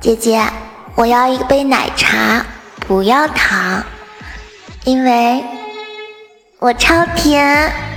姐姐我要一杯奶茶不要糖因为我超甜。